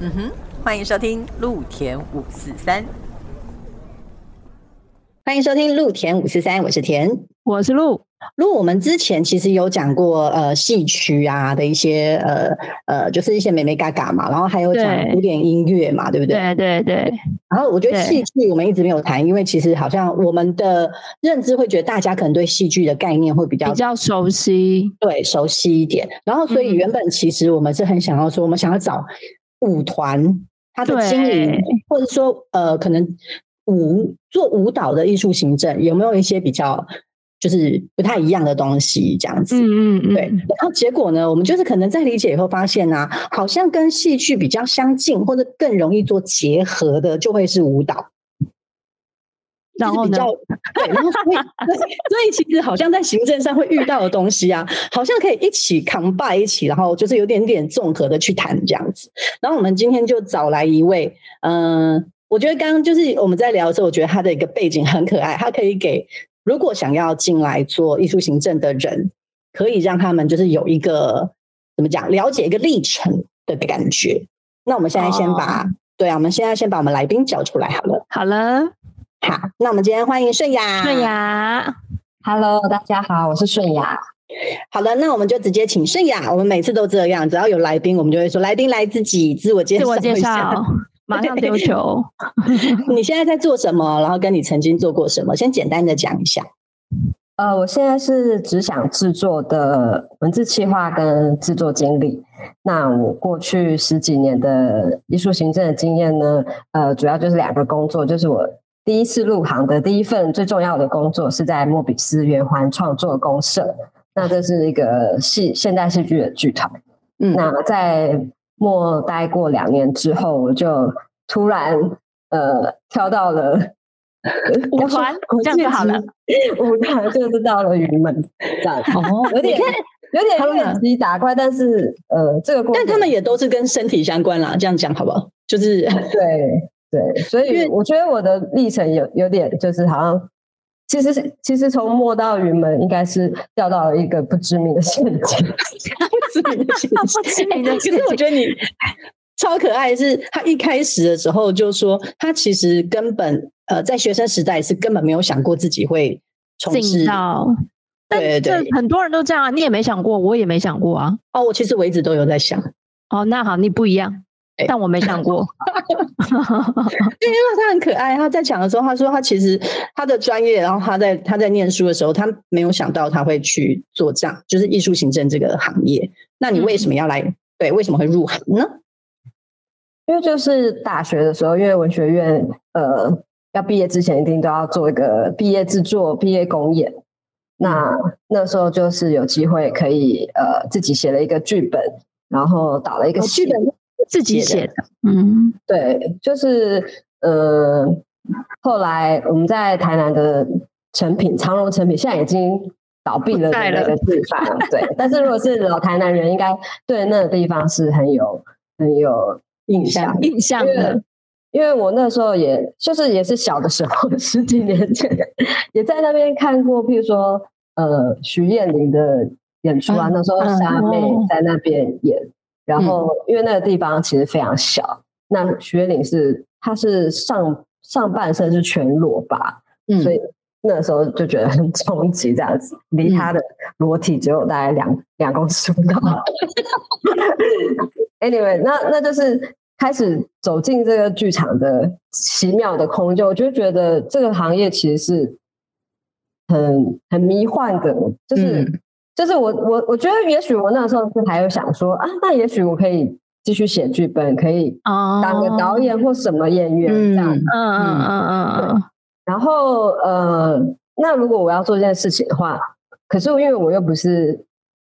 嗯哼，欢迎收听陆田五四三。欢迎收听陆田五四三，我是田，我是陆。陆，我们之前其实有讲过呃戏曲啊的一些呃呃，就是一些美美嘎嘎嘛，然后还有讲古典音乐嘛，对不对？对对对。然后我觉得戏剧我们一直没有谈，因为其实好像我们的认知会觉得大家可能对戏剧的概念会比较比较熟悉，对，熟悉一点。然后所以原本其实我们是很想要说，我们想要找舞团它的经营，或者说呃可能。舞做舞蹈的艺术行政有没有一些比较就是不太一样的东西？这样子，嗯嗯嗯，对。然后结果呢，我们就是可能在理解以后发现啊，好像跟戏剧比较相近，或者更容易做结合的，就会是舞蹈。然后呢？对，然后所以所以其实好像在行政上会遇到的东西啊，好像可以一起 combine 一起，然后就是有点点综合的去谈这样子。然后我们今天就找来一位，嗯。我觉得刚刚就是我们在聊的时候，我觉得他的一个背景很可爱，他可以给如果想要进来做艺术行政的人，可以让他们就是有一个怎么讲，了解一个历程的感觉。那我们现在先把对啊，我们现在先把我们来宾叫出来好了。好了，好，那我们今天欢迎顺雅。顺雅，Hello，大家好，我是顺雅。好的，那我们就直接请顺雅。我们每次都这样，只要有来宾，我们就会说来宾来自己自我介绍一下。马上丢球！你现在在做什么？然后跟你曾经做过什么？先简单的讲一下。呃，我现在是只想制作的文字企划跟制作经理。那我过去十几年的艺术行政的经验呢？呃，主要就是两个工作，就是我第一次入行的第一份最重要的工作是在莫比斯圆环创作公社。那这是一个戏现代戏剧的剧团。嗯，那在莫待过两年之后，我就突然呃跳到了 舞团，这样就好了。舞团就是到了云门，这样哦，有点有点越级打怪，但是呃这个，但他们也都是跟身体相关啦，这样讲好不好？就是对对，所以我觉得我的历程有有点就是好像。其实是，其实从莫到云门，应该是掉到了一个不知名的陷阱。不知名的陷阱，其实 我觉得你超可爱。是他一开始的时候就说，他其实根本呃，在学生时代是根本没有想过自己会从事到。对对，很多人都这样啊，你也没想过，我也没想过啊。哦，我其实我一直都有在想。哦，那好，你不一样。但我没想过，因为他很可爱。他在讲的时候，他说他其实他的专业，然后他在他在念书的时候，他没有想到他会去做这样，就是艺术行政这个行业。那你为什么要来？对，为什么会入行呢？因为就是大学的时候，因为文学院呃要毕业之前一定都要做一个毕业制作、毕业公演。那那时候就是有机会可以呃自己写了一个剧本。然后导了一个剧本，自己写的。嗯，对，就是呃，后来我们在台南的成品长荣成品，现在已经倒闭了的那个地方。对，但是如果是老台南人，应该对那个地方是很有很有印象印象的。因为我那时候也就是也是小的时候，十几年前也在那边看过，譬如说呃徐燕玲的。演出啊，那时候虾妹在那边演，然后因为那个地方其实非常小，那徐月玲是她是上上半身是全裸吧，所以那时候就觉得很冲击，这样子离她的裸体只有大概两两公尺不到。Anyway，那那就是开始走进这个剧场的奇妙的空间，我就觉得这个行业其实是很很迷幻的，就是。就是我我我觉得，也许我那时候是还有想说啊，那也许我可以继续写剧本，可以当个导演或什么演员这样。嗯嗯嗯嗯嗯。然后呃，那如果我要做这件事情的话，可是因为我又不是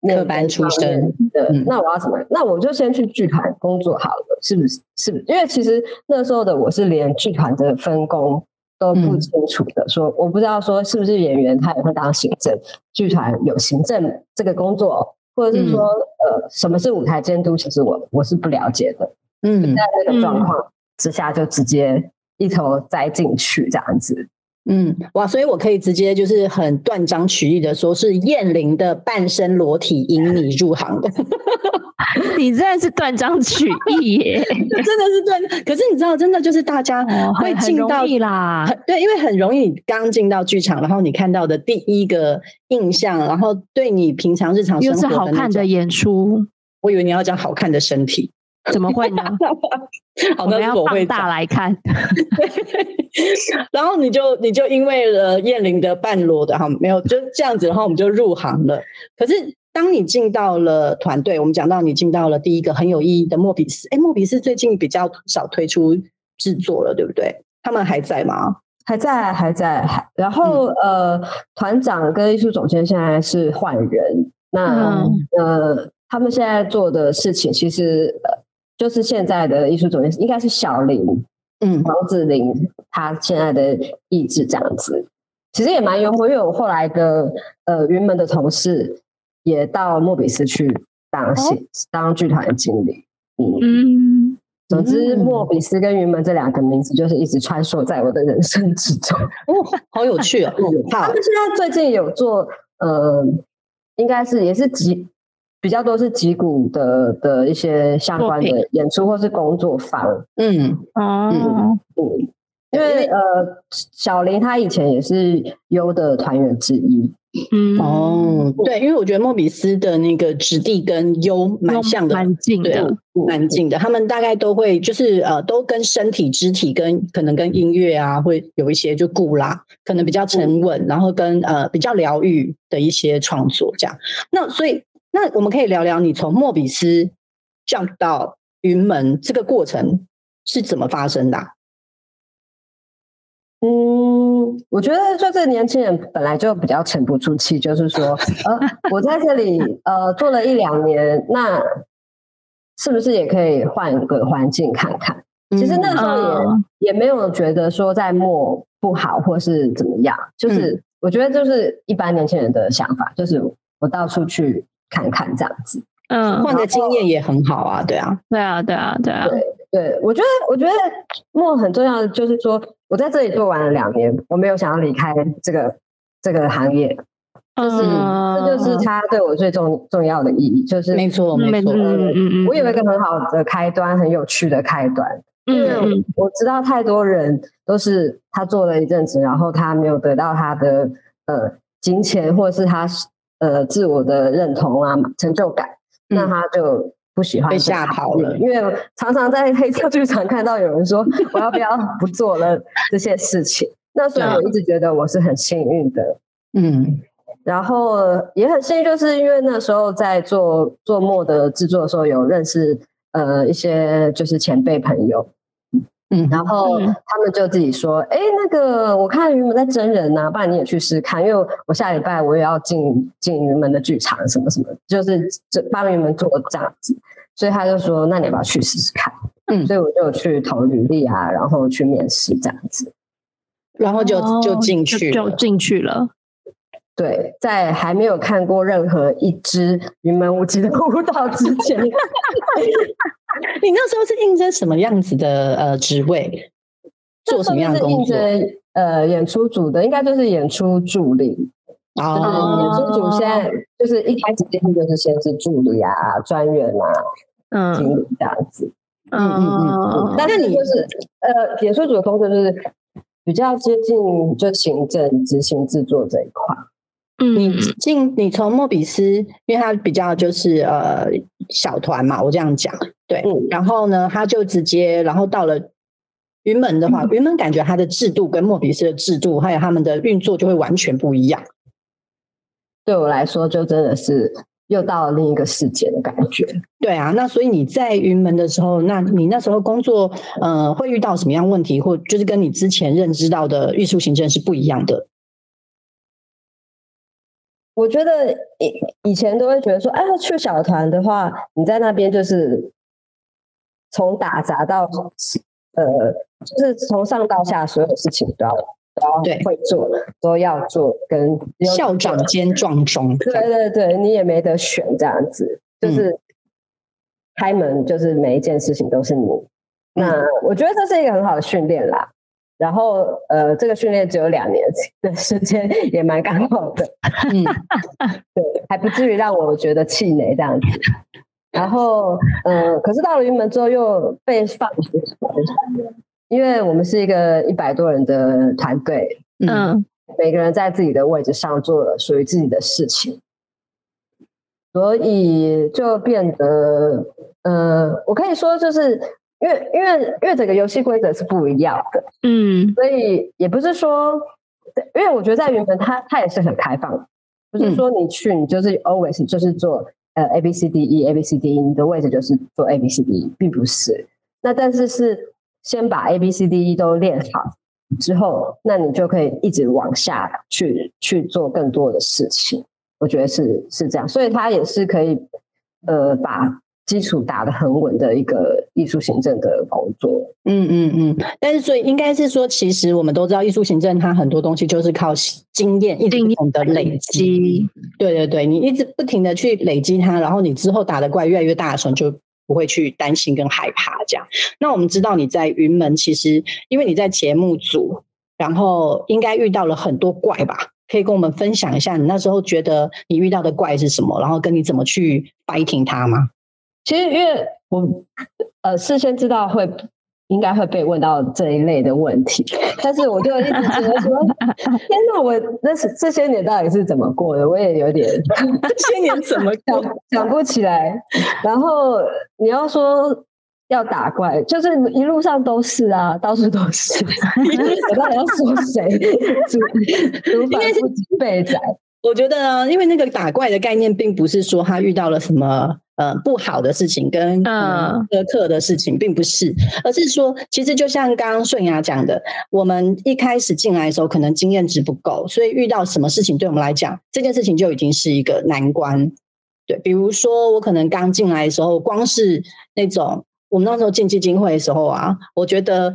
科班出身的，那我要怎么？那我就先去剧团工作好了，是不是？是不是？因为其实那时候的我是连剧团的分工。都不清楚的，说我不知道说是不是演员他也会当行政，剧团有行政这个工作，或者是说呃什么是舞台监督，其实我我是不了解的。嗯，在那个状况之下就直接一头栽进去这样子。嗯，哇，所以我可以直接就是很断章取义的说，是燕玲的半身裸体引你入行的。你真的是断章取义耶，真的是断。可是你知道，真的就是大家会进到啦，对，因为很容易刚进到剧场，然后你看到的第一个印象，然后对你平常日常生活是好看的演出。我以为你要讲好看的身体。怎么会呢？好的，要放大来看。然后你就你就因为了燕玲的半裸的哈，没有就这样子，然后我们就入行了。可是当你进到了团队，我们讲到你进到了第一个很有意义的莫比斯。哎，莫比斯最近比较少推出制作了，对不对？他们还在吗？还在，还在。还然后呃，团长跟艺术总监现在是换人。那呃，他们现在做的事情其实呃。就是现在的艺术总监应该是小林，嗯，王子林，他现在的意志这样子，其实也蛮幽默。因为我后来的呃云门的同事也到莫比斯去当戏当剧团经理，嗯，总之莫比斯跟云门这两个名字就是一直穿梭在我的人生之中。哦，好有趣哦！他们现在最近有做呃，应该是也是集。比较多是吉谷的的一些相关的演出或是工作坊，嗯哦嗯，因为呃小林他以前也是优的团员之一，嗯。哦对，因为我觉得莫比斯的那个质地跟优蛮像的，蛮近的，蛮近的，他们大概都会就是呃都跟身体肢体跟可能跟音乐啊会有一些就固拉，可能比较沉稳，然后跟呃比较疗愈的一些创作这样，那所以。那我们可以聊聊你从莫比斯 jump 到云门这个过程是怎么发生的？嗯，我觉得就是年轻人本来就比较沉不住气，就是说，呃，我在这里呃做了一两年，那是不是也可以换个环境看看？其实那时候也也没有觉得说在莫不好或是怎么样，就是我觉得就是一般年轻人的想法，就是我到处去。看看这样子，嗯，换个经验也很好啊，对啊，对啊，对啊，对啊，对对，我觉得，我觉得梦很重要的就是说，我在这里做完了两年，我没有想要离开这个这个行业，就是这就是他对我最重重要的意义，就是没错没错，嗯嗯嗯，我有一个很好的开端，很有趣的开端，因为我知道太多人都是他做了一阵子，然后他没有得到他的呃金钱，或者是他。呃，自我的认同啊，成就感，那他就不喜欢被吓跑了。因为常常在黑色剧场看到有人说：“我要不要不做了这些事情？”那所以我一直觉得我是很幸运的。嗯，然后也很幸运，就是因为那时候在做做墨的制作的时候，有认识呃一些就是前辈朋友。嗯，然后他们就自己说：“哎，那个我看云门在真人呐，不然你也去试看，因为我下礼拜我也要进进云门的剧场，什么什么，就是这帮云门做这样子。所以他就说：那你要不要去试试看？嗯，所以我就去投履历啊，然后去面试这样子，然后就就进去就进去了。对，在还没有看过任何一支云门舞集的舞蹈之前。你那时候是应征什么样子的呃职位？做什么样的工作？呃，演出组的，应该就是演出助理。哦，演出组现在就是一开始进去就是先是助理啊、专员啊、嗯、经理这样子。嗯嗯嗯。但是你就是呃，演出组的工作就是比较接近就行政、执行、制作这一块。你进你从莫比斯，因为他比较就是呃小团嘛，我这样讲对，然后呢，他就直接然后到了云门的话，云门感觉他的制度跟莫比斯的制度还有他们的运作就会完全不一样。对我来说，就真的是又到了另一个世界的感觉。对啊，那所以你在云门的时候，那你那时候工作呃会遇到什么样问题，或就是跟你之前认知到的艺术行政是不一样的？我觉得以以前都会觉得说，哎，去小团的话，你在那边就是从打杂到呃，就是从上到下，所有事情都要都要会做，都要做，跟校长兼壮中。对对对，你也没得选，这样子就是开门，就是每一件事情都是你。那我觉得这是一个很好的训练啦。然后呃，这个训练只有两年的时间，也蛮刚好的，嗯，对，还不至于让我觉得气馁这样子。然后嗯，可是到了云门之后又被放，因为我们是一个一百多人的团队，嗯，每个人在自己的位置上做了属于自己的事情，所以就变得，呃，我可以说就是。因为因为因为整个游戏规则是不一样的，嗯，所以也不是说，因为我觉得在云门它它也是很开放，不是说你去你就是 always 就是做呃 A B C D E A B C D E，你的位置就是做 A B C D E，并不是。那但是是先把 A B C D E 都练好之后，那你就可以一直往下去去做更多的事情。我觉得是是这样，所以它也是可以呃把。基础打得很稳的一个艺术行政的工作，嗯嗯嗯，但是所以应该是说，其实我们都知道，艺术行政它很多东西就是靠经验一定的累积，对对对，你一直不停的去累积它，然后你之后打的怪越来越大的时候，就不会去担心跟害怕这样。那我们知道你在云门，其实因为你在节目组，然后应该遇到了很多怪吧？可以跟我们分享一下，你那时候觉得你遇到的怪是什么，然后跟你怎么去 fighting 它吗？其实，因为我呃事先知道会应该会被问到这一类的问题，但是我就一直觉得说，天哪，我那是这些年到底是怎么过的？我也有点 这些年怎么想想不起来。然后你要说要打怪，就是一路上都是啊，到处都是。我到底要说谁？因为是被宰。我觉得呢，因为那个打怪的概念，并不是说他遇到了什么。呃，不好的事情跟苛刻的事情，并不是，而是说，其实就像刚刚顺雅讲的，我们一开始进来的时候，可能经验值不够，所以遇到什么事情，对我们来讲，这件事情就已经是一个难关。对，比如说我可能刚进来的时候，光是那种我们那时候进基金会的时候啊，我觉得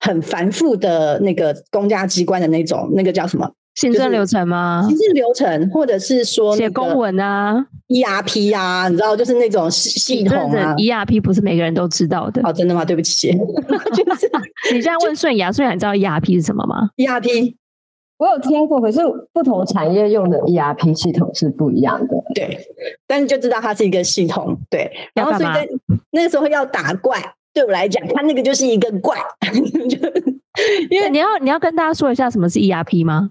很繁复的那个公家机关的那种，那个叫什么？行政流程吗？行政流程，或者是说写公文啊，ERP 啊，你知道，就是那种系统啊。ERP 不是每个人都知道的。哦，真的吗？对不起。就是 你现在问顺雅，顺雅你知道 ERP 是什么吗？ERP 我有听过，可是不同产业用的 ERP 系统是不一样的。对，但是就知道它是一个系统。对，然后所以在那个时候要打怪，对我来讲，它那个就是一个怪。因为你要你要跟大家说一下什么是 ERP 吗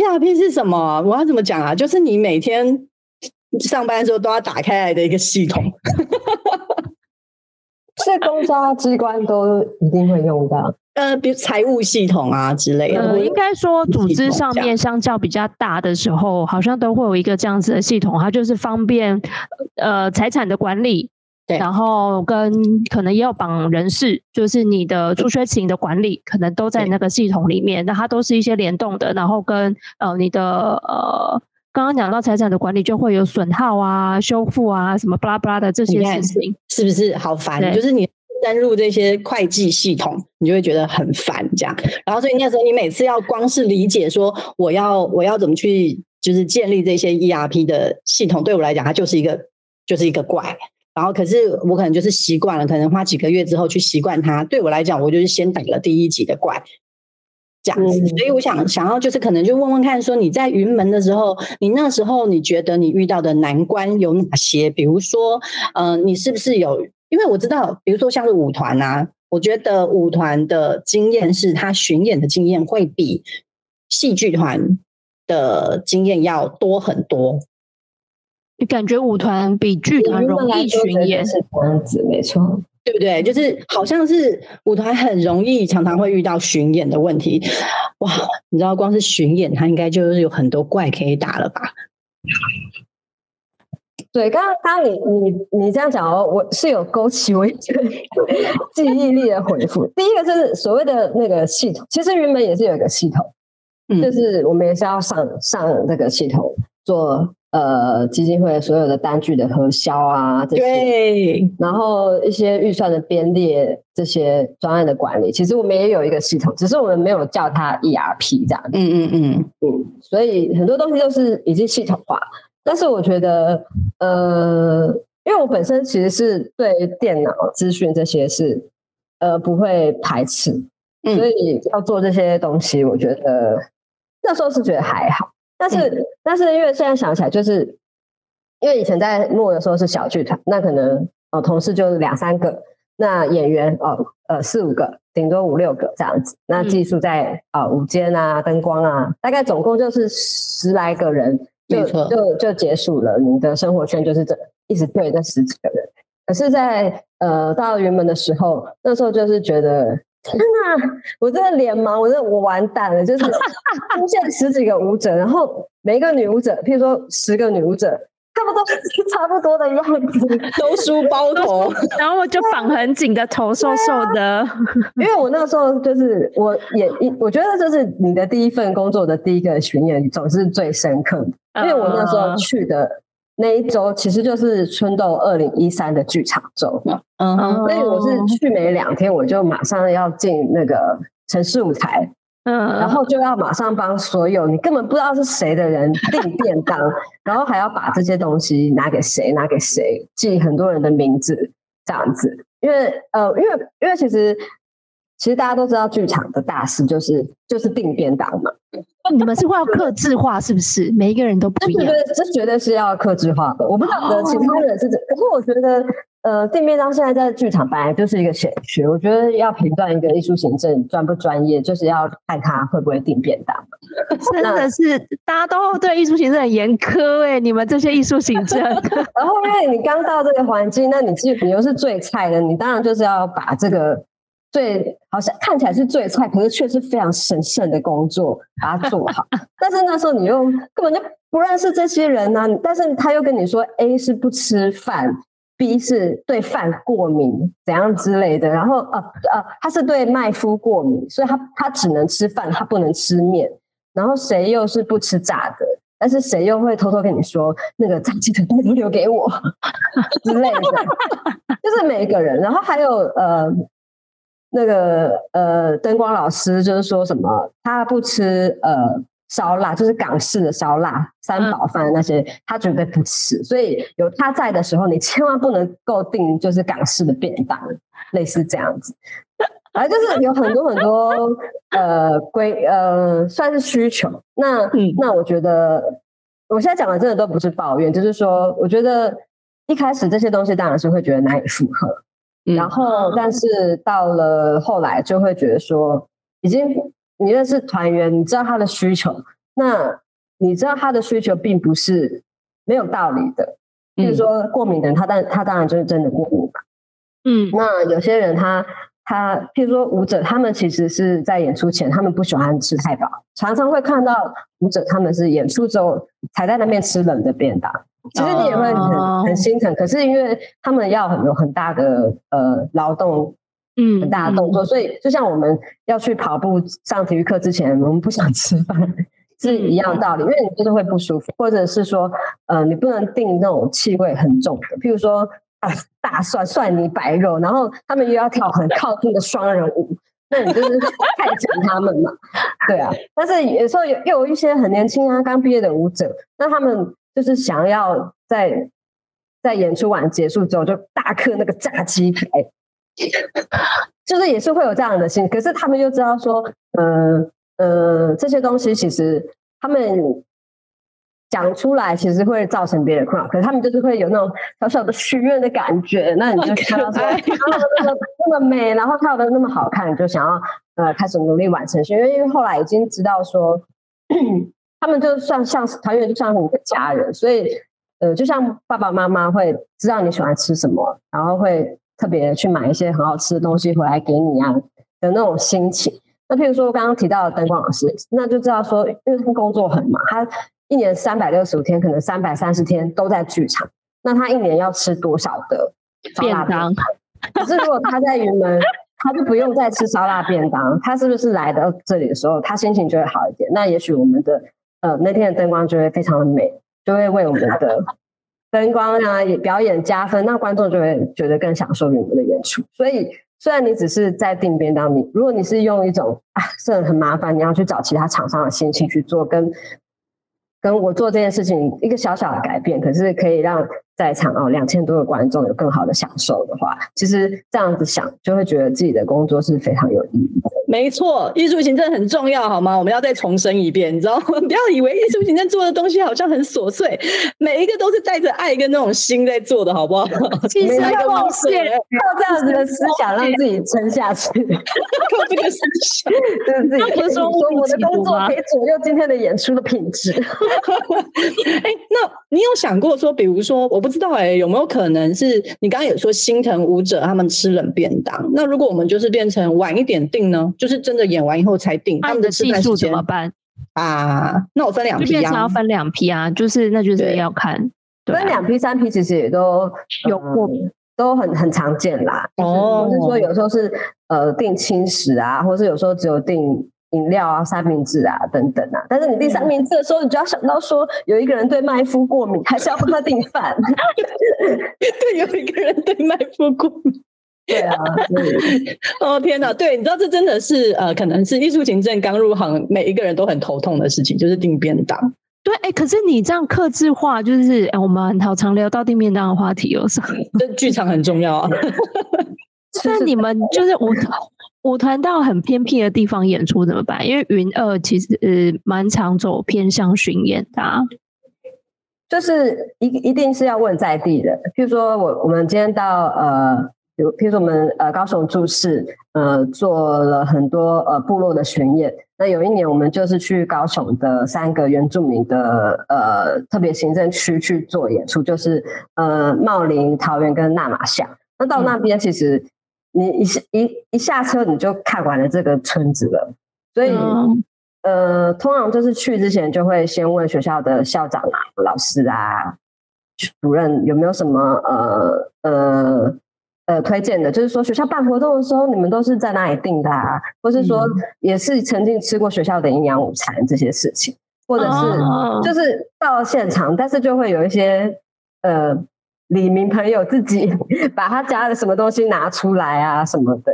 ？ERP 是什么？我要怎么讲啊？就是你每天上班的时候都要打开来的一个系统，是公家机关都一定会用到。呃，比如财务系统啊之类的。应该说，组织上面相较比较大的时候，好像都会有一个这样子的系统，它就是方便呃财产的管理。然后跟可能也有绑人事，就是你的出缺勤的管理，可能都在那个系统里面。那它都是一些联动的。然后跟呃你的呃刚刚讲到财产的管理，就会有损耗啊、修复啊什么巴拉巴拉的这些事情，是不是好烦？就是你登入这些会计系统，你就会觉得很烦这样。然后所以那时候你每次要光是理解说我要我要怎么去就是建立这些 ERP 的系统，对我来讲它就是一个就是一个怪。然后，可是我可能就是习惯了，可能花几个月之后去习惯它。对我来讲，我就是先打了第一级的怪，这样子。所以我想想要就是可能就问问看，说你在云门的时候，你那时候你觉得你遇到的难关有哪些？比如说，嗯，你是不是有？因为我知道，比如说像是舞团啊，我觉得舞团的经验是他巡演的经验会比戏剧团的经验要多很多。你感觉舞团比剧团容易巡演是这样子，没错，对不对？就是好像是舞团很容易，常常会遇到巡演的问题。哇，你知道，光是巡演，它应该就是有很多怪可以打了吧？对，刚刚刚你你你这样讲哦，我是有勾起我一个 记忆力的回复。第一个就是所谓的那个系统，其实原本也是有一个系统，就是我们也是要上上这个系统做。呃，基金会所有的单据的核销啊，这些，然后一些预算的编列，这些专案的管理，其实我们也有一个系统，只是我们没有叫它 ERP 这样。嗯嗯嗯嗯，所以很多东西都是已经系统化。但是我觉得，呃，因为我本身其实是对电脑资讯这些是呃不会排斥，所以要做这些东西，我觉得那时候是觉得还好。但是，但是因为现在想起来，就是因为以前在录的时候是小剧团，那可能呃同事就两三个，那演员哦呃四五个，顶多五六个这样子。那技术在啊舞间啊灯光啊，大概总共就是十来个人，就就就结束了。你的生活圈就是这一直对这十几个人。可是，在呃到云门的时候，那时候就是觉得。天哪！我真的脸盲，我真的我完蛋了。就是出现十几个舞者，然后每一个女舞者，譬如说十个女舞者，差不多差不多的样子，都梳包头，然后就绑很紧的头，瘦瘦的。因为我那时候就是我也一，我觉得就是你的第一份工作的第一个巡演，总是最深刻的。因为我那时候去的。那一周其实就是春豆二零一三的剧场周，嗯，所以我是去没两天，我就马上要进那个城市舞台，嗯，然后就要马上帮所有你根本不知道是谁的人订便当，然后还要把这些东西拿给谁，拿给谁，记很多人的名字，这样子，因为呃，因为因为其实。其实大家都知道，剧场的大事就是就是订便当嘛。你们是会要克制化，是不是？每一个人都不一样。这绝对是要克制化的。我不晓得其他人是怎，可是我觉得，呃，订便当现在在剧场本来就是一个选学。我觉得要评断一个艺术行政专不专业，就是要看他会不会订便当。真的是大家都对艺术行政很严苛哎，你们这些艺术行政。然后因为你刚到这个环境，那你既你又是最菜的，你当然就是要把这个。最好像看起来是最菜，可是却是非常神圣的工作，把它做好。但是那时候你又根本就不认识这些人呢，但是他又跟你说 A 是不吃饭，B 是对饭过敏，怎样之类的。然后呃呃，他是对麦麸过敏，所以他他只能吃饭，他不能吃面。然后谁又是不吃炸的，但是谁又会偷偷跟你说那个炸鸡腿都留给我 之类的，就是每一个人。然后还有呃。那个呃，灯光老师就是说什么，他不吃呃烧腊，就是港式的烧腊、三宝饭那些，他绝对不吃。所以有他在的时候，你千万不能够订就是港式的便当，类似这样子。反正就是有很多很多呃规呃算是需求。那那我觉得我现在讲的真的都不是抱怨，就是说我觉得一开始这些东西当然是会觉得难以负荷。然后，但是到了后来，就会觉得说，已经你认识团员，你知道他的需求，那你知道他的需求并不是没有道理的。比如说过敏的人，他当他当然就是真的过敏嘛。嗯，那有些人他他，譬如说舞者，他们其实是在演出前，他们不喜欢吃太饱，常常会看到舞者他们是演出之后才在那边吃冷的便当。其实你也会很很心疼，可是因为他们要很有很大的呃劳动，嗯，很大的动作，所以就像我们要去跑步上体育课之前，我们不想吃饭是一样道理，因为你就是会不舒服，或者是说呃你不能定那种气味很重的，譬如说啊大蒜蒜泥白肉，然后他们又要跳很靠近的双人舞，那你就是 太整他们嘛，对啊，但是有时候有又有一些很年轻啊刚毕业的舞者，那他们。就是想要在在演出完结束之后就大刻那个炸鸡排，就是也是会有这样的心。可是他们就知道说，呃呃，这些东西其实他们讲出来其实会造成别人困扰，可是他们就是会有那种小小的许愿的感觉。那你就看到说，那么那么美，然后跳的那么好看，就想要呃开始努力完成。因为因为后来已经知道说。他们就算像团员，就像你的家人，所以呃，就像爸爸妈妈会知道你喜欢吃什么，然后会特别去买一些很好吃的东西回来给你啊的那种心情。那譬如说我刚刚提到的灯光老师，那就知道说，因为他工作很忙，他一年三百六十五天，可能三百三十天都在剧场，那他一年要吃多少的便当？可是如果他在云门。他就不用再吃烧腊便当，他是不是来到这里的时候，他心情就会好一点？那也许我们的呃那天的灯光就会非常的美，就会为我们的 灯光啊表演加分，那观众就会觉得更享受你们的演出。所以虽然你只是在定边当，你如果你是用一种啊这很麻烦，你要去找其他厂商的心情去做，跟跟我做这件事情一个小小的改变，可是可以让。在场哦两千多个观众有更好的享受的话，其实这样子想就会觉得自己的工作是非常有意义的。没错，艺术行政很重要，好吗？我们要再重申一遍，你知道吗？不要以为艺术行政做的东西好像很琐碎，每一个都是带着爱跟那种心在做的，好不好？其实要靠这样子的思想让自己撑下去，靠这个思想，对自己不是说我的工作可以左右今天的演出的品质。哎，那你有想过说，比如说，我不知道哎，有没有可能是你刚刚有说心疼舞者他们吃冷便当？那如果我们就是变成晚一点定呢？就是真的演完以后才定，他们的技术怎么办啊？那我分两批啊，要分两批啊，就是那就是要看分两批、三批，其实也都有过，都很很常见啦。哦，就是说有时候是呃定轻食啊，或是有时候只有订饮料啊、三明治啊等等啊。但是你订三明治的时候，你就要想到说有一个人对麦麸过敏，还是要帮他订饭。对，有一个人对麦麸过敏。对啊，哦天哪！对，你知道这真的是呃，可能是艺术行政刚入行，每一个人都很头痛的事情，就是订便当。对，哎，可是你这样克制化，就是哎，我们好常聊到订便当的话题，有什这剧场很重要啊。那你们就是舞团，舞团到很偏僻的地方演出怎么办？因为云二其实呃蛮常走偏向巡演的，就是一一定是要问在地的。譬如说我我们今天到呃。比如譬如说我们呃高雄住市呃做了很多呃部落的巡演，那有一年我们就是去高雄的三个原住民的呃特别行政区去做演出，就是呃茂林、桃园跟纳马夏。那到那边其实你一下一一下车你就看完了这个村子了，所以呃通常就是去之前就会先问学校的校长啊、老师啊、主任有没有什么呃呃。呃，推荐的就是说，学校办活动的时候，你们都是在哪里订的啊？或是说，也是曾经吃过学校的营养午餐这些事情，或者是就是到了现场，但是就会有一些呃，李明朋友自己 把他家的什么东西拿出来啊什么的。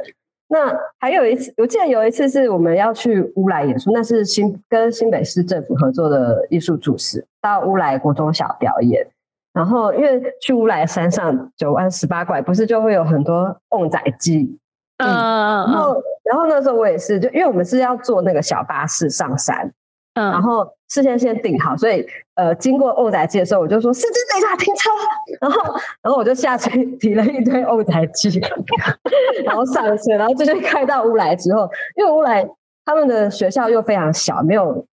那还有一次，我记得有一次是我们要去乌来演出，那是新跟新北市政府合作的艺术主持，到乌来国中小表演。然后，因为去乌来山上九弯十八拐，不是就会有很多旺仔鸡。嗯，然后，然后那时候我也是，就因为我们是要坐那个小巴士上山，嗯，然后事先先定好，所以呃，经过欧仔机的时候，我就说：“司机等一下停车。”然后，然后我就下去提了一堆欧仔机，然后上车，然后就开到乌来之后，因为乌来他们的学校又非常小，没有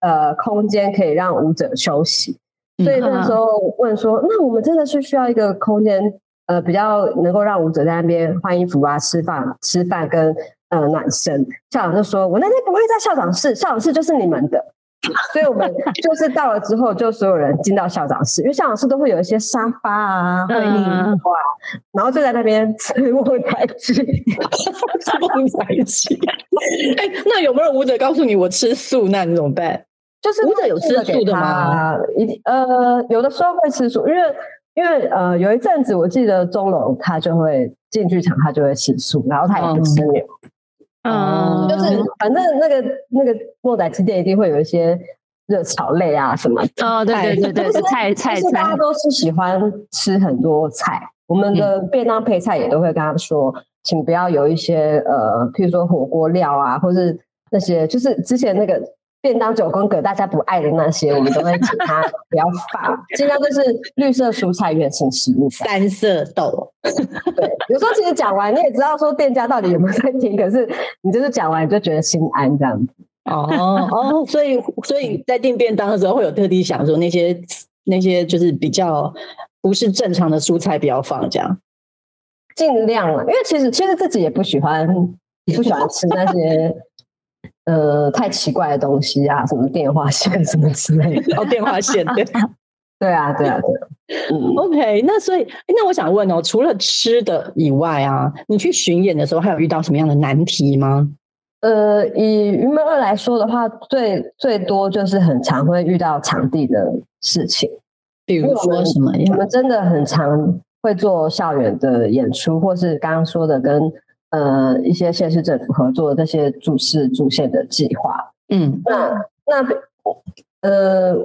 呃空间可以让舞者休息。所以那时候问说，那我们真的是需要一个空间，呃，比较能够让舞者在那边换衣服啊、吃饭、吃饭跟呃暖身。校长就说，我那天不会在校长室，校长室就是你们的。所以我们就是到了之后，就所有人进到校长室，因为校长室都会有一些沙发啊、会议啊，然后就在那边吃卧台鸡，吃卧台鸡。哎，那有没有舞者告诉你我吃素，那你怎么办？就是舞者有吃素的吗？一呃，有的时候会吃素，因为因为呃，有一阵子我记得钟龙他就会进剧场，他就会吃素，然后他也不吃牛。嗯，就是反正那个那个莫仔之店一定会有一些热炒类啊什么。哦，对对对对，菜菜菜，大家都是喜欢吃很多菜。我们的便当配菜也都会跟他说，请不要有一些呃，譬如说火锅料啊，或是那些就是之前那个。便当九宫格大家不爱的那些，我们都会请他 不要放，尽量就是绿色蔬菜原型食物，三色豆。对，有时候其实讲完你也知道说店家到底有没有在听，可是你就是讲完你就觉得心安这样子。哦哦，所以所以在订便当的时候会有特地想说那些那些就是比较不是正常的蔬菜不要放这样，尽量了，因为其实其实自己也不喜欢不喜欢吃那些。呃，太奇怪的东西啊，什么电话线什么之类的。哦，电话线，对，对啊，对啊，对。嗯，OK，那所以，那我想问哦，除了吃的以外啊，你去巡演的时候，还有遇到什么样的难题吗？呃，以云门二来说的话，最最多就是很常会遇到场地的事情，比如说什么样？我们真的很常会做校园的演出，或是刚刚说的跟。呃，一些县市政府合作这些主市主线的计划，嗯，那那呃，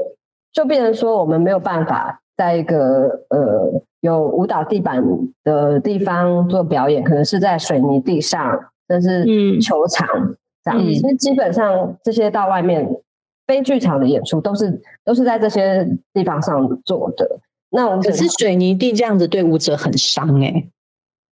就变成说我们没有办法在一个呃有舞蹈地板的地方做表演，可能是在水泥地上，但是球场这样。其实基本上这些到外面非剧场的演出，都是都是在这些地方上做的。那我们可是水泥地这样子对舞者很伤哎。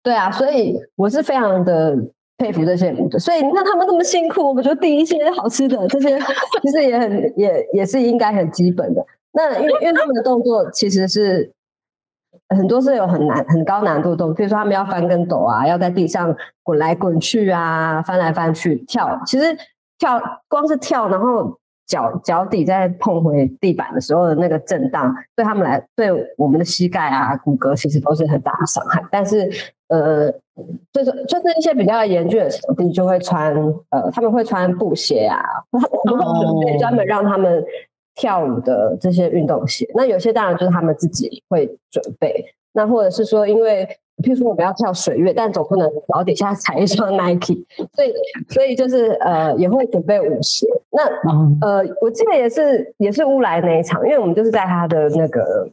对啊，所以我是非常的佩服这些。所以那他们那么辛苦，我觉得递一些好吃的这些，其实也很也也是应该很基本的。那因为因为他们的动作其实是很多是有很难很高难度动作，比如说他们要翻跟斗啊，要在地上滚来滚去啊，翻来翻去跳。其实跳光是跳，然后。脚脚底在碰回地板的时候的那个震荡，对他们来，对我们的膝盖啊、骨骼其实都是很大的伤害。但是，呃，就是就是一些比较严峻的场地，就会穿呃，他们会穿布鞋啊，我们会准备专门让他们跳舞的这些运动鞋。那有些当然就是他们自己会准备，那或者是说因为。譬如说我们要跳水月，但总不能脚底下踩一双 Nike，所以所以就是呃也会准备舞鞋。那呃我记得也是也是乌来那一场，因为我们就是在他的那个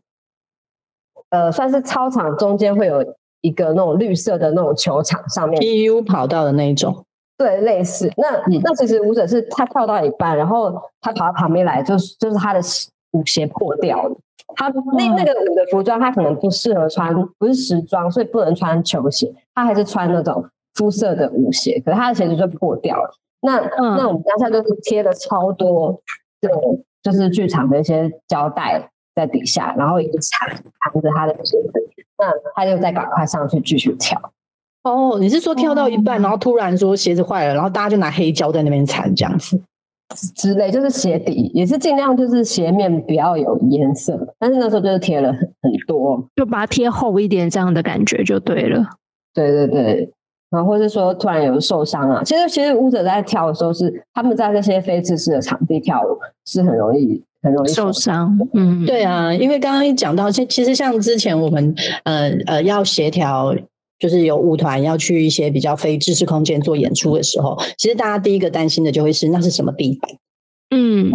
呃算是操场中间会有一个那种绿色的那种球场上面，PU 跑道的那一种，对，类似。那那其实舞者是他跳到一半，然后他跑到旁边来，就是就是他的舞鞋破掉了。他那那个舞的服装，他可能不适合穿，不是时装，所以不能穿球鞋。他还是穿那种肤色的舞鞋，可是他的鞋子就破掉了。那那我们当下就是贴了超多这种就是剧场的一些胶带在底下，然后一直缠缠着他的鞋子。那他就再赶快上去继续跳。哦，你是说跳到一半，然后突然说鞋子坏了，然后大家就拿黑胶在那边缠这样子？之类就是鞋底也是尽量就是鞋面不要有颜色，但是那时候就是贴了很很多，就把它贴厚一点，这样的感觉就对了。对对对，然后或是说突然有受伤啊，其实其实舞者在跳的时候是他们在这些非正式的场地跳舞是很容易很容易受伤。嗯，对啊，因为刚刚一讲到，其其实像之前我们呃呃要协调。就是有舞团要去一些比较非知识空间做演出的时候，其实大家第一个担心的就会是那是什么地板？嗯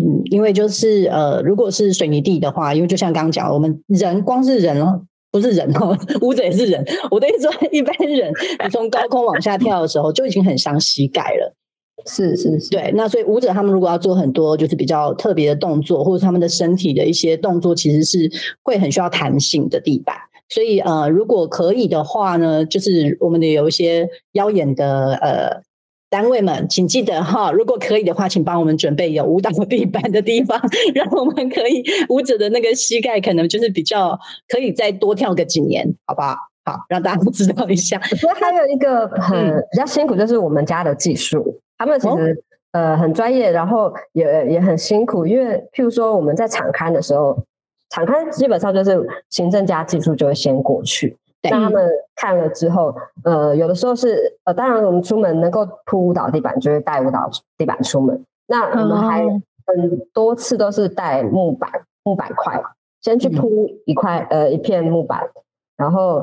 嗯，因为就是呃，如果是水泥地的话，因为就像刚刚讲，我们人光是人哦，不是人哦，舞者也是人。我的意思说，一般人你从高空往下跳的时候就已经很伤膝盖了。是是是，对。那所以舞者他们如果要做很多就是比较特别的动作，或者他们的身体的一些动作，其实是会很需要弹性的地板。所以呃，如果可以的话呢，就是我们的有一些邀演的呃单位们，请记得哈，如果可以的话，请帮我们准备有舞蹈地板的地方，让我们可以舞者的那个膝盖可能就是比较可以再多跳个几年，好不好？好，让大家知道一下。那还有一个很比较辛苦，就是我们家的技术，他们其实呃很专业，然后也也很辛苦，因为譬如说我们在场刊的时候。场刊基本上就是行政加技术就会先过去，让他们看了之后，呃，有的时候是呃，当然我们出门能够铺舞蹈地板，就会带舞蹈地板出门。那我们还很多次都是带木板、木板块，先去铺一块呃一片木板，然后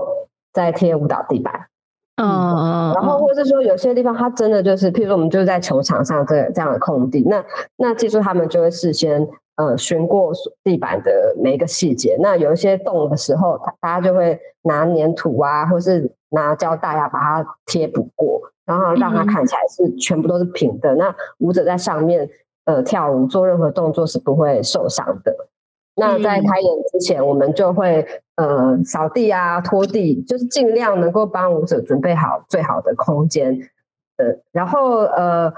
再贴舞蹈地板。嗯嗯，然后或者是说有些地方它真的就是，譬如说我们就是在球场上这这样的空地，那那技术他们就会事先。呃，寻过地板的每一个细节。那有一些洞的时候，大家就会拿粘土啊，或是拿胶带啊，把它贴补过，然后让它看起来是全部都是平的。那舞者在上面呃跳舞做任何动作是不会受伤的。那在开演之前，我们就会呃扫地啊、拖地，就是尽量能够帮舞者准备好最好的空间。呃，然后呃。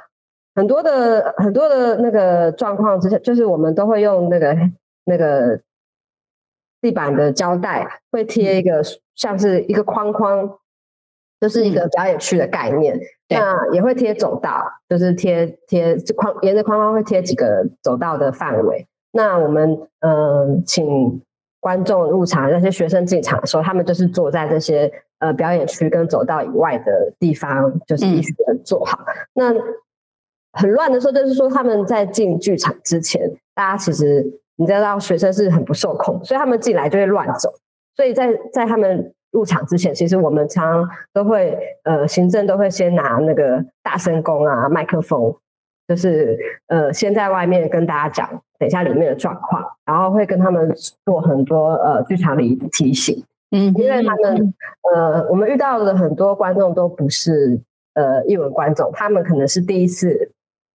很多的很多的那个状况之下，就是我们都会用那个那个地板的胶带，会贴一个像是一个框框，就是一个表演区的概念。那也会贴走道，就是贴贴框沿着框框会贴几个走道的范围。那我们嗯，请观众入场，那些学生进场的时候，他们就是坐在这些呃表演区跟走道以外的地方，就是必须的坐好。那很乱的时候，就是说他们在进剧场之前，大家其实你知道，学生是很不受控，所以他们进来就会乱走。所以在在他们入场之前，其实我们常都会呃，行政都会先拿那个大声公啊、麦克风，就是呃先在外面跟大家讲，等一下里面的状况，然后会跟他们做很多呃剧场里的提醒。嗯，因为他们呃我们遇到的很多观众都不是呃译文观众，他们可能是第一次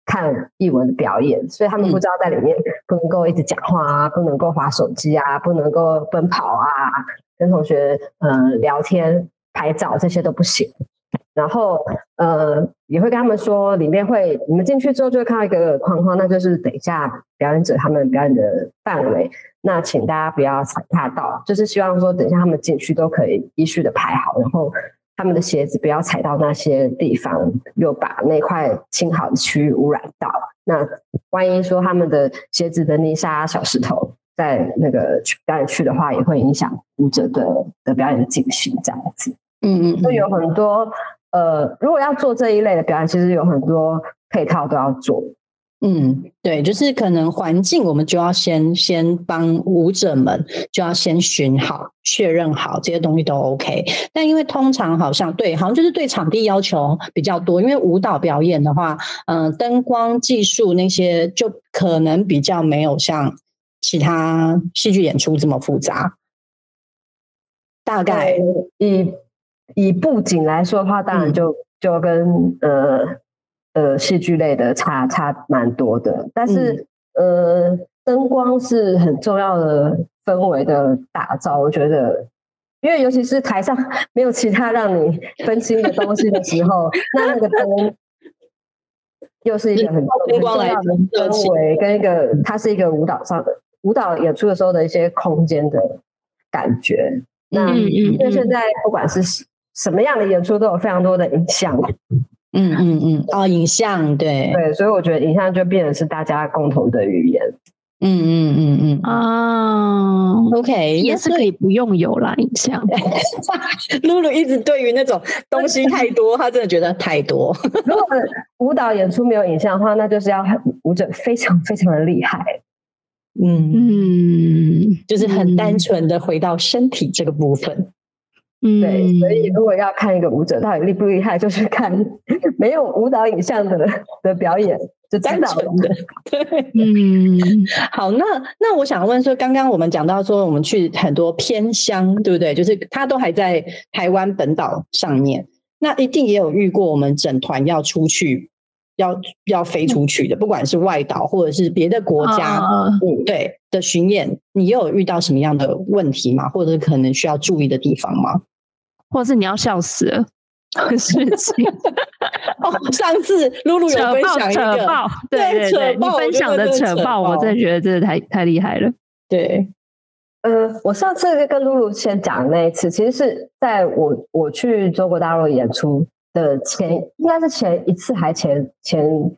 看译文的表演，所以他们不知道在里面不能够一直讲话啊，不能够划手机啊，不能够奔跑啊，跟同学呃聊天。拍照这些都不行，然后呃也会跟他们说，里面会你们进去之后就会看到一个框框，那就是等一下表演者他们表演的范围，那请大家不要踩踏到，就是希望说等一下他们进去都可以依序的排好，然后他们的鞋子不要踩到那些地方，又把那块清好的区域污染到。那万一说他们的鞋子的泥沙小石头在那个表演区的话，也会影响舞者的的表演进行这样子。嗯嗯，就有很多呃，如果要做这一类的表演，其实有很多配套都要做。嗯，对，就是可能环境，我们就要先先帮舞者们就要先寻好、确认好这些东西都 OK。但因为通常好像对，好像就是对场地要求比较多。因为舞蹈表演的话，嗯，灯光技术那些就可能比较没有像其他戏剧演出这么复杂。大概以以布景来说的话，当然就就跟呃呃戏剧类的差差蛮多的。但是呃，灯光是很重要的氛围的打造，我觉得，因为尤其是台上没有其他让你分心的东西的时候，那那个灯又是一个很 重要的氛围，跟一个它是一个舞蹈上的舞蹈演出的时候的一些空间的感觉。那因为现在不管是。什么样的演出都有非常多的影像，嗯嗯嗯，哦，影像，对。对，所以我觉得影像就变成是大家共同的语言，嗯嗯嗯嗯。啊，OK，也是可以不用有啦，影像。露露一直对于那种东西太多，他真的觉得太多。如果舞蹈演出没有影像的话，那就是要舞者非常非常的厉害，嗯。嗯，就是很单纯的回到身体这个部分。对，所以如果要看一个舞者到底厉不厉害，就是看 没有舞蹈影像的的表演，就单纯的。对，嗯，好，那那我想问说，刚刚我们讲到说，我们去很多偏乡，对不对？就是他都还在台湾本岛上面，那一定也有遇过我们整团要出去，要要飞出去的，不管是外岛或者是别的国家，嗯，对的巡演，你有遇到什么样的问题吗？或者可能需要注意的地方吗？或者是你要笑死了 事情哦！上次露露有 分享一个，对 对对，你分享的扯爆，我真的觉得真的太太厉害了。对，呃，我上次跟露露先讲那一次，其实是在我我去中国大陆演出的前，应该是前一次还前前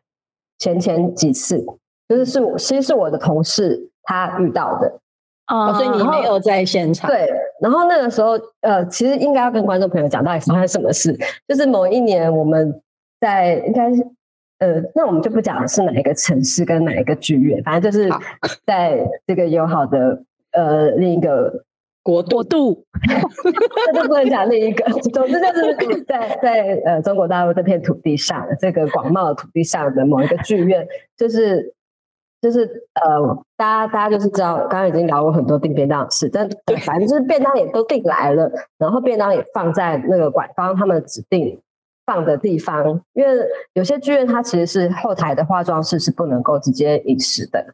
前前几次，就是是我其实是我的同事他遇到的。哦，所以你没有在现场。对，然后那个时候，呃，其实应该要跟观众朋友讲到底发生什么事。就是某一年我们在，应该是，呃，那我们就不讲是哪一个城市跟哪一个剧院，反正就是在这个友好的呃另一个国国度，那就不能讲另一个。总之就是在在呃中国大陆这片土地上，这个广袤的土地上的某一个剧院，就是。就是呃，大家大家就是知道，刚刚已经聊过很多订便当的事，但反正就是便当也都订来了，然后便当也放在那个馆方他们指定放的地方，因为有些剧院它其实是后台的化妆室是不能够直接饮食的，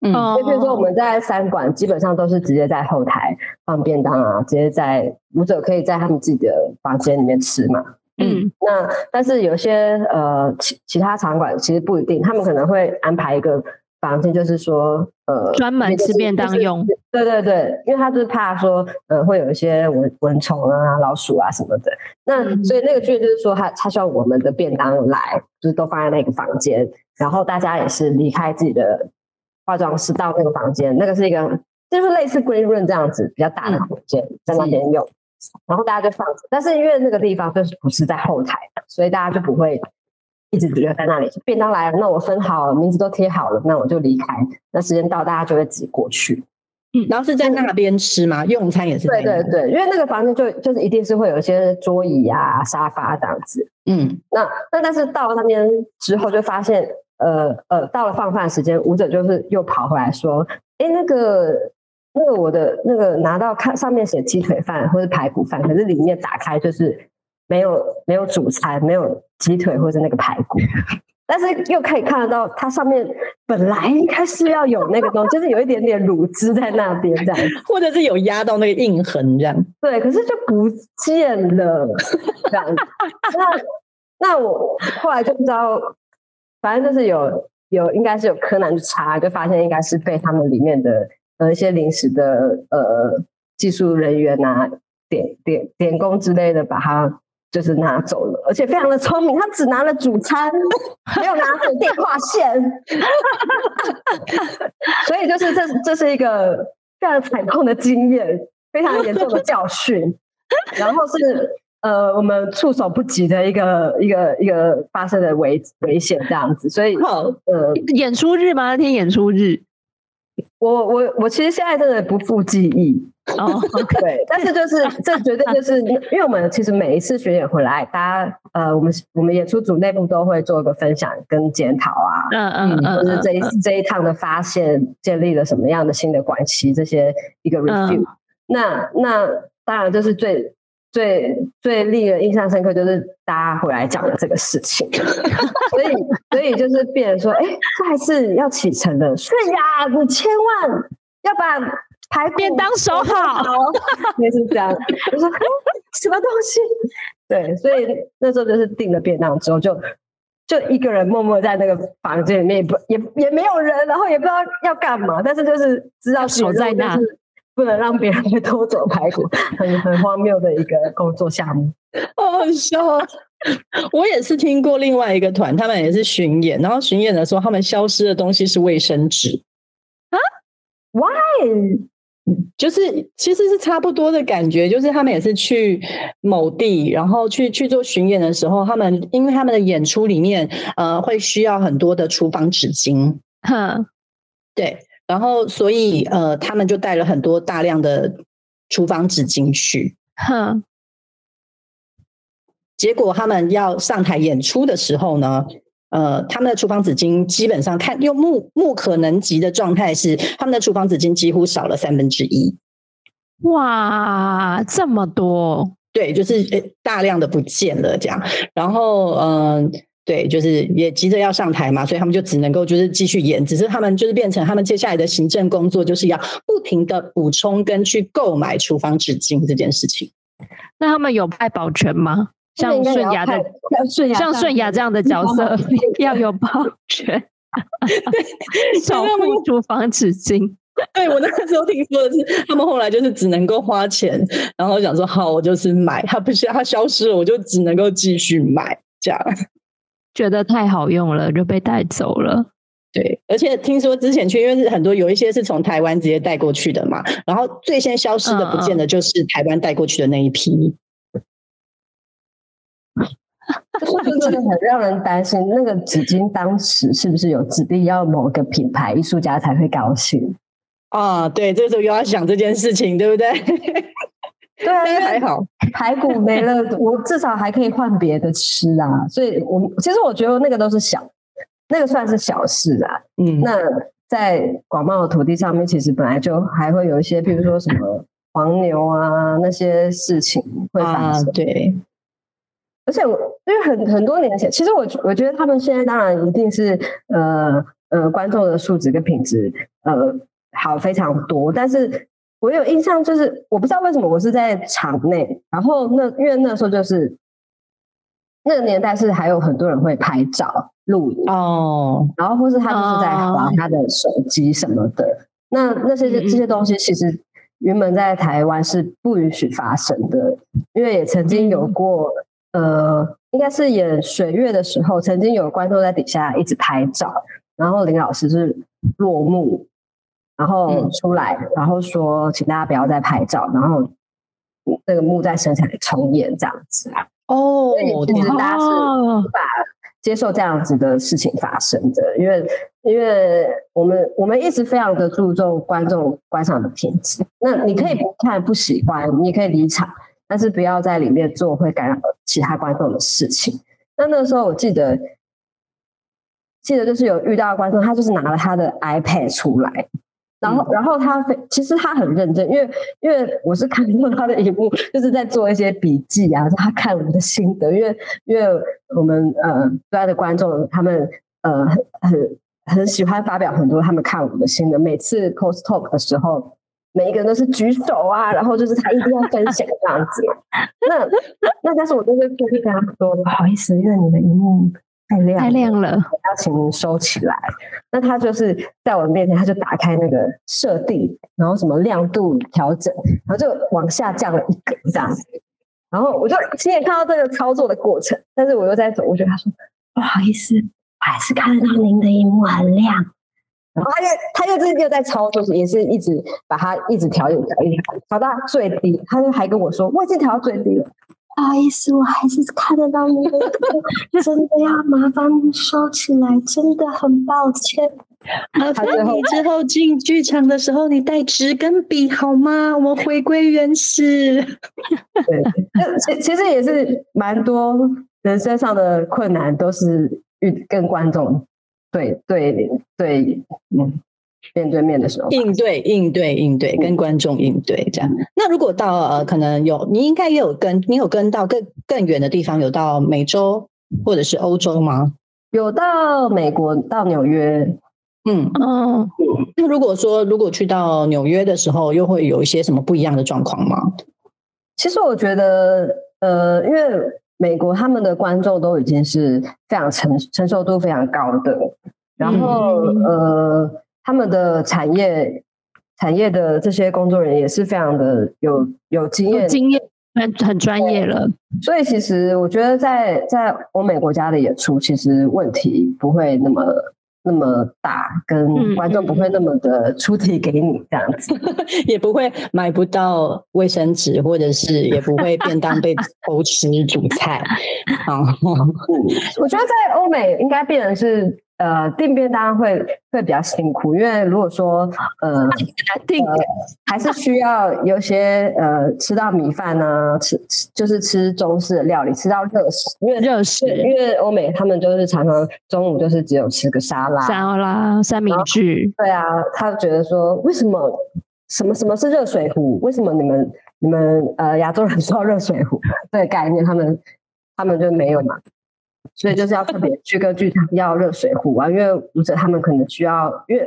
嗯，就比如说我们在三馆基本上都是直接在后台放便当啊，直接在舞者可以在他们自己的房间里面吃嘛，嗯，那但是有些呃其其他场馆其实不一定，他们可能会安排一个。房间就是说，呃，专门吃便当用。对对对，因为他就是怕说，呃，会有一些蚊蚊虫啊、老鼠啊什么的。那所以那个剧就是说，他他需要我们的便当来，就是都放在那个房间，然后大家也是离开自己的化妆室到那个房间，那个是一个就是类似 green room 这样子比较大的空间，在那边用，然后大家就放。但是因为那个地方就是不是在后台，所以大家就不会。一直留在那里，便当来了，那我分好了，名字都贴好了，那我就离开。那时间到，大家就会挤过去。嗯，然后是在那边吃吗？用餐也是？对对对，因为那个房间就就是一定是会有一些桌椅啊、沙发这样子。嗯，那那但是到了那边之后就发现，呃呃，到了放饭时间，舞者就是又跑回来说：“哎，那个那个我的那个拿到看上面写鸡腿饭或者排骨饭，可是里面打开就是没有没有主餐，没有鸡腿或者那个排骨。”但是又可以看得到，它上面本来应该是要有那个东西，就是有一点点乳汁在那边这样，或者是有压到那个印痕这样。对，可是就不见了这样。那那我后来就不知道，反正就是有有应该是有柯南去查，就发现应该是被他们里面的呃一些临时的呃技术人员啊点点点工之类的把它。就是拿走了，而且非常的聪明，他只拿了主餐，没有拿走电话线，所以就是这这是一个非常惨痛的经验，非常严重的教训，然后是呃我们措手不及的一个一个一个发生的危危险这样子，所以呃演出日吗？那天演出日，我我我其实现在真的不复记忆。哦，对，但是就是 这绝对就是，因为我们其实每一次巡演回来，大家呃，我们我们演出组内部都会做一个分享跟检讨啊，嗯嗯嗯，就是这一这一趟的发现建立了什么样的新的关系，这些一个 review。那那当然就是最最最令人印象深刻，就是大家回来讲的这个事情，所以所以就是变成说，哎，这还是要启程的，是呀，你千万要把。排便当守好，也是这样。我说什么东西？对，所以那时候就是订了便当之后，就就一个人默默在那个房间里面，不也也没有人，然后也不知道要干嘛，但是就是知道守在那，不能让别人去偷走排骨，很很荒谬的一个工作项目。好笑！我也是听过另外一个团，他们也是巡演，然后巡演的时候，他们消失的东西是卫生纸啊？Why？就是其实是差不多的感觉，就是他们也是去某地，然后去去做巡演的时候，他们因为他们的演出里面呃会需要很多的厨房纸巾，哼，对，然后所以呃他们就带了很多大量的厨房纸巾去，哼，结果他们要上台演出的时候呢。呃，他们的厨房纸巾基本上看用目目可能及的状态是，他们的厨房纸巾几乎少了三分之一。哇，这么多！对，就是大量的不见了这样。然后，嗯，对，就是也急着要上台嘛，所以他们就只能够就是继续演。只是他们就是变成他们接下来的行政工作，就是要不停的补充跟去购买厨房纸巾这件事情。那他们有派保全吗？像顺雅的，像顺雅这样的角色要有保全，守护厨房纸巾。对我那个时候听说的是，他们后来就是只能够花钱，然后想说好，我就是买，他不需要他消失了，我就只能够继续买，这样觉得太好用了就被带走了。对，而且听说之前去，因为是很多有一些是从台湾直接带过去的嘛，然后最先消失的不见的就是台湾带过去的那一批。就是真的很让人担心，那个纸巾当时是不是有指定要某个品牌艺术家才会高兴啊？对，这时候又要想这件事情，对不对？对啊，还好排骨没了，我至少还可以换别的吃啊。所以，我其实我觉得那个都是小，那个算是小事啊。嗯，那在广袤的土地上面，其实本来就还会有一些，比如说什么黄牛啊那些事情会发生。对。而且我因为很很多年前，其实我我觉得他们现在当然一定是呃呃观众的素质跟品质呃好非常多，但是我有印象就是我不知道为什么我是在场内，然后那因为那时候就是那个年代是还有很多人会拍照录影哦，然后或是他就是在玩他的手机什么的，那那些这些东西其实原本在台湾是不允许发生的，因为也曾经有过。呃，应该是演水月的时候，曾经有观众在底下一直拍照，然后林老师是落幕，然后出来，然后说请大家不要再拍照，然后那个幕在生产重演这样子哦，所以其实大家是无法接受这样子的事情发生的，因为因为我们我们一直非常的注重观众观赏的品质，那你可以不看不喜欢，你也可以离场。但是不要在里面做会干扰其他观众的事情。那那个时候，我记得记得就是有遇到观众，他就是拿了他的 iPad 出来。然后，然后他非其实他很认真，因为因为我是看过他的一幕，就是在做一些笔记啊，他看我们的心得，因为因为我们呃对爱的观众，他们呃很很很喜欢发表很多他们看我们的心得，每次 post talk 的时候，每一个人都是举手啊，然后就是他一定要分享这样子。那那但是我都会故意跟他说，不好意思，因为你的荧幕。太亮太亮了，要请您收起来。那他就是在我面前，他就打开那个设定，然后什么亮度调整，然后就往下降了一格这样子。然后我就亲眼看到这个操作的过程，但是我又在走，我觉得他说不好意思，还是看得到您的荧幕很亮。然后他又他又又在操作，也是一直把它一直调一调一调，调到最低。他就还跟我说，我已经调到最低了。不好意思，我还是看得到你的，真的要麻烦你收起来，真的很抱歉。麻烦你之后进剧场的时候，你带纸跟笔好吗？我们回归原始。对，其其实也是蛮多人身上的困难，都是遇跟观众对对对，嗯。面对面的时候，应对应对应对，跟观众应对这样。那如果到呃，可能有你应该也有跟，你有跟到更更远的地方，有到美洲或者是欧洲吗？有到美国，到纽约。嗯嗯。那如果说如果去到纽约的时候，又会有一些什么不一样的状况吗？其实我觉得，呃，因为美国他们的观众都已经是非常承承受度非常高的，然后呃。他们的产业产业的这些工作人员也是非常的有有经验，经验很很专业了。所以其实我觉得在在欧美国家的演出，其实问题不会那么那么大，跟观众不会那么的出题给你这样子，也不会买不到卫生纸，或者是也不会便当被偷吃煮菜。然 后，我觉得在欧美应该变成是。呃，订便当会会比较辛苦，因为如果说呃订还是需要有些呃吃到米饭呢，吃就是吃中式的料理，吃到热食，因为热食，因为欧美他们就是常常中午就是只有吃个沙拉，沙拉三明治，对啊，他觉得说为什么什么什么是热水壶？为什么你们你们呃亚洲人知道热水壶 这个概念，他们他们就没有嘛？所以就是要特别 去跟剧场要热水壶啊，因为舞者他们可能需要，因为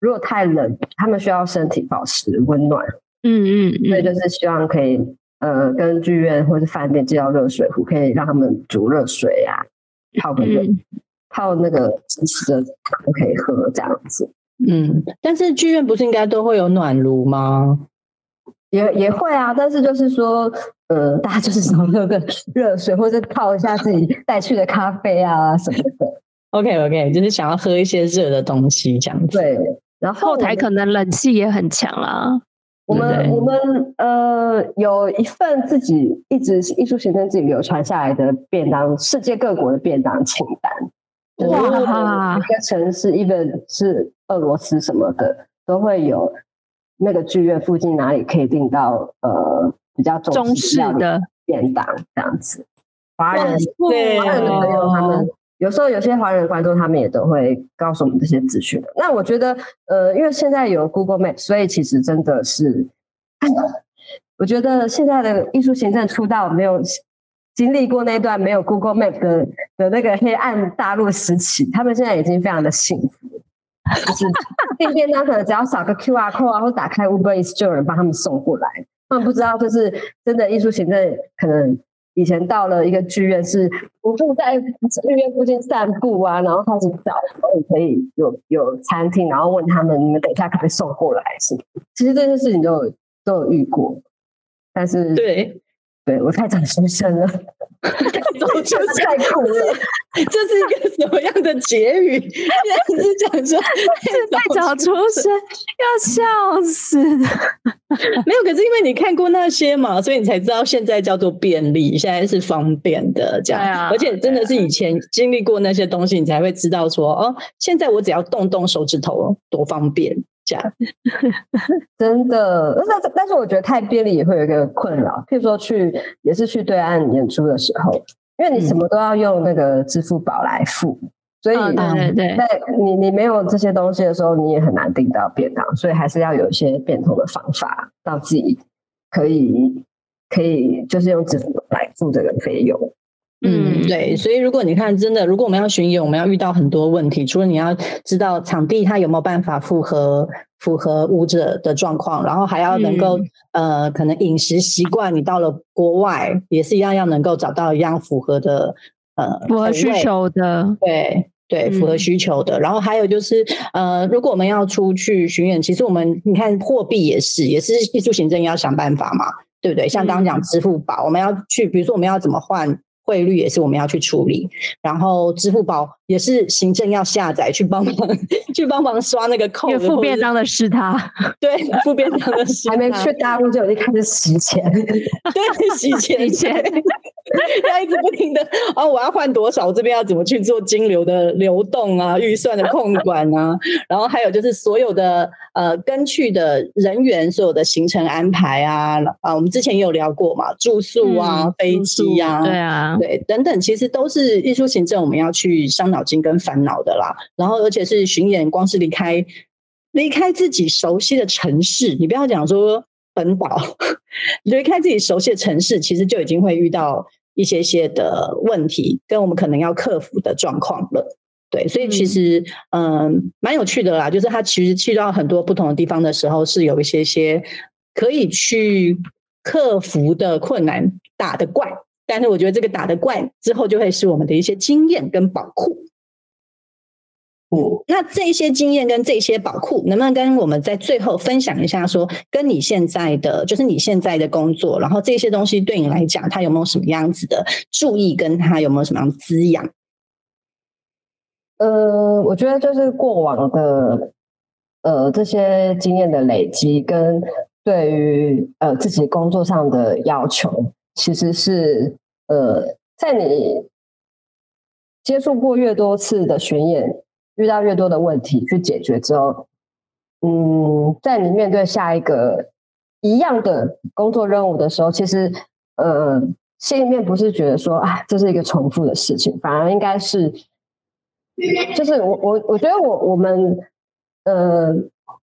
如果太冷，他们需要身体保持温暖。嗯嗯，所以就是希望可以呃跟剧院或是饭店借到热水壶，可以让他们煮热水啊，泡个热泡那个即时的汤可以喝这样子。嗯，但是剧院不是应该都会有暖炉吗？也也会啊，但是就是说，呃，大家就是想喝个热水，或者泡一下自己带去的咖啡啊什么的。OK OK，就是想要喝一些热的东西这样子。对，然后后台可能冷气也很强啦。我们我们呃有一份自己一直艺术行政自己流传下来的便当，世界各国的便当清单。哇，一个城市一个是俄罗斯什么的都会有。那个剧院附近哪里可以订到呃比较中式的便当这样子？华人对华人的朋友他们有时候有些华人观众他们也都会告诉我们这些资讯。那我觉得呃，因为现在有 Google Map，所以其实真的是，我觉得现在的艺术行政出道没有经历过那段没有 Google Map 的的那个黑暗大陆时期，他们现在已经非常的幸福。就是订 便当，可能只要扫个 Q R code 啊，或打开 Uber Eats 就有人帮他们送过来。他们不知道，就是真的艺术行政，可能以前到了一个剧院，是不住在剧院附近散步啊，然后开始找，然后可以有有餐厅，然后问他们，你们等一下可不可以送过来？是，其实这些事情都有都有遇过，但是对。对我太早出生了，早就太苦了。这是一个什么样的结语？现在是讲说太早出生，要笑死。没有，可是因为你看过那些嘛，所以你才知道现在叫做便利，现在是方便的这样。而且真的是以前经历过那些东西，你才会知道说哦，现在我只要动动手指头，多方便。这样，真的，但是但是我觉得太便利也会有一个困扰，譬如说去也是去对岸演出的时候，因为你什么都要用那个支付宝来付，所以对对对，在你你没有这些东西的时候，你也很难订到便当，所以还是要有一些变通的方法，让自己可以可以就是用支付来付这个费用。嗯，对，所以如果你看真的，如果我们要巡演，我们要遇到很多问题，除了你要知道场地它有没有办法符合符合舞者的状况，然后还要能够呃，可能饮食习惯，你到了国外也是一样，要能够找到一样符合的呃符合需求的，对对，符合需求的。然后还有就是呃，如果我们要出去巡演，其实我们你看货币也是也是艺术行政要想办法嘛，对不对？像刚刚讲支付宝，我们要去，比如说我们要怎么换？汇率也是我们要去处理，然后支付宝也是行政要下载去帮忙，去帮忙刷那个扣。付便当的是他，对，付便当的是还没去大陆就已经开始洗钱，对，洗钱，洗钱，要一直不停的哦，我要换多少？我这边要怎么去做金流的流动啊？预算的控管啊？然后还有就是所有的呃跟去的人员所有的行程安排啊啊，我们之前也有聊过嘛，住宿啊，飞机啊，对啊。对，等等，其实都是艺术行政，我们要去伤脑筋跟烦恼的啦。然后，而且是巡演，光是离开离开自己熟悉的城市，你不要讲说本岛，离开自己熟悉的城市，其实就已经会遇到一些些的问题，跟我们可能要克服的状况了。对，所以其实嗯，蛮有趣的啦。就是他其实去到很多不同的地方的时候，是有一些些可以去克服的困难，打的怪。但是我觉得这个打的怪之后，就会是我们的一些经验跟宝库。嗯，那这些经验跟这些宝库，能不能跟我们在最后分享一下？说跟你现在的，就是你现在的工作，然后这些东西对你来讲，它有没有什么样子的注意，跟它有没有什么样滋养？呃，我觉得就是过往的呃这些经验的累积，跟对于呃自己工作上的要求。其实是呃，在你接触过越多次的巡演，遇到越多的问题去解决之后，嗯，在你面对下一个一样的工作任务的时候，其实呃，心里面不是觉得说啊，这是一个重复的事情，反而应该是，就是我我我觉得我我们呃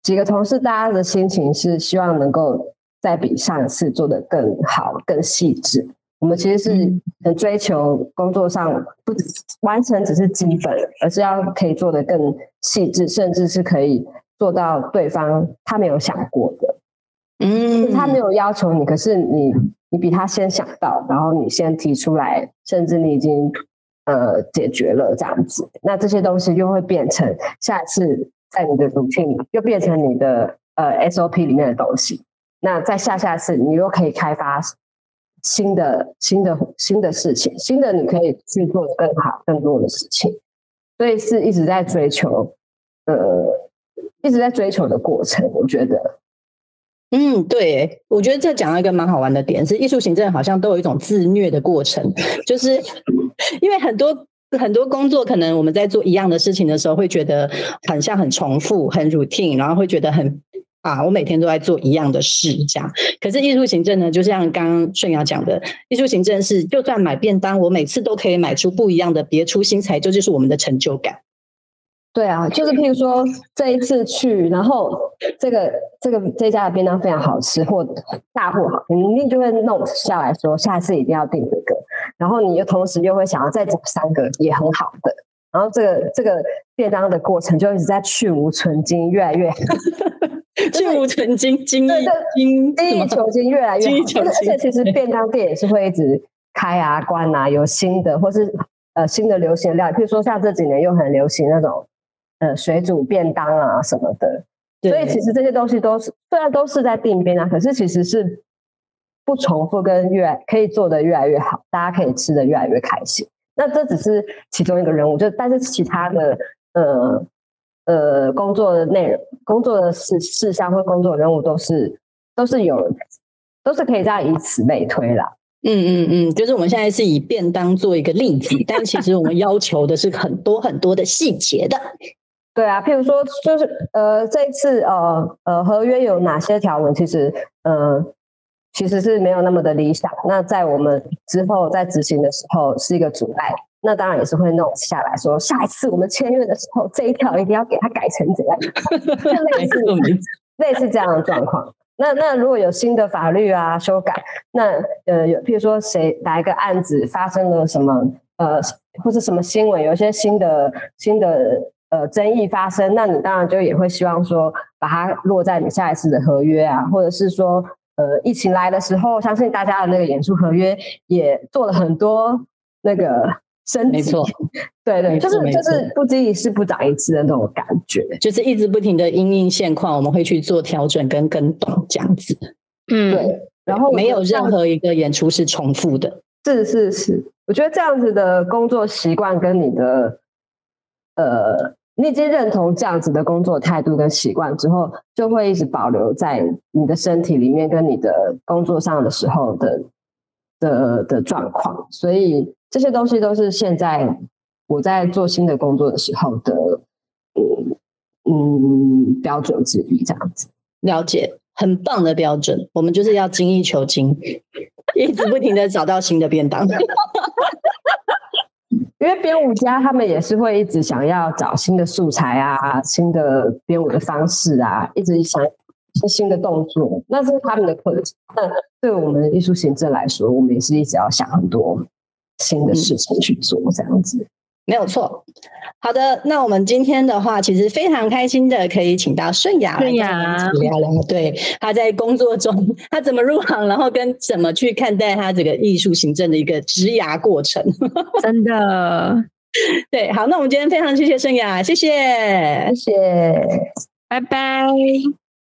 几个同事大家的心情是希望能够。再比上次做的更好、更细致。我们其实是很追求工作上不完成只是基本，而是要可以做的更细致，甚至是可以做到对方他没有想过的。嗯，他没有要求你，可是你你比他先想到，然后你先提出来，甚至你已经呃解决了这样子。那这些东西又会变成下一次在你的 routine 又变成你的呃 SOP 里面的东西。那在下下次，你又可以开发新的、新的、新的事情，新的你可以去做更好、更多的事情，所以是一直在追求，呃，一直在追求的过程。我觉得，嗯，对，我觉得这讲到一个蛮好玩的点，是艺术行政好像都有一种自虐的过程，就是因为很多很多工作，可能我们在做一样的事情的时候，会觉得很像很重复、很 routine，然后会觉得很。啊，我每天都在做一样的事，这样。可是艺术行政呢，就像刚刚顺瑶讲的，艺术行政是，就算买便当，我每次都可以买出不一样的，别出心裁，这就是我们的成就感。对啊，就是譬如说这一次去，然后这个这个这家的便当非常好吃，或大货好，你一定就会弄下来说，下次一定要订这个。然后你又同时又会想要再找三个也很好的，然后这个这个便当的过程就一直在去无存精，越来越。去无存精，精益精，精益求精，越来越好。而且其实便当店也是会一直开啊、关啊，有新的或是呃新的流行料，比如说像这几年又很流行那种呃水煮便当啊什么的。所以其实这些东西都是虽然都是在定边啊，可是其实是不重复，跟越来可以做的越来越好，大家可以吃的越来越开心。那这只是其中一个任务，就但是其他的呃。呃，工作的内容、工作的事事项或工作任务都是都是有，都是可以这样以此类推啦。嗯嗯嗯，就是我们现在是以便当做一个例子，但其实我们要求的是很多很多的细节的。对啊，譬如说，就是呃，这一次呃呃合约有哪些条文，其实呃其实是没有那么的理想。那在我们之后在执行的时候是一个阻碍。那当然也是会弄下来说，下一次我们签约的时候，这一条一定要给它改成怎样，类似类似这样的状况。那那如果有新的法律啊修改，那呃有，譬如说谁哪一个案子发生了什么呃或者什么新闻，有一些新的新的呃争议发生，那你当然就也会希望说把它落在你下一次的合约啊，或者是说呃疫情来的时候，相信大家的那个演出合约也做了很多那个。没错，对对，就是就是不经一事不长一智的那种感觉，就是一直不停的因应现况，我们会去做调整跟跟动这样子。嗯，对，然后没有任何一个演出是重复的。是是是，我觉得这样子的工作习惯跟你的，呃，你已经认同这样子的工作态度跟习惯之后，就会一直保留在你的身体里面，跟你的工作上的时候的的的状况，所以。这些东西都是现在我在做新的工作的时候的，嗯嗯标准之一，这样子了解，很棒的标准。我们就是要精益求精，一直不停的找到新的便当。因为编舞家他们也是会一直想要找新的素材啊，新的编舞的方式啊，一直想新的动作，那是他们的课程。那对我们艺术行政来说，我们也是一直要想很多。新的事情去做，这样子没有错。好的，那我们今天的话，其实非常开心的可以请到顺雅，顺雅聊聊，对他在工作中他怎么入行，然后跟怎么去看待他这个艺术行政的一个职涯过程。真的，对，好，那我们今天非常谢谢顺雅，谢谢，谢谢，拜拜。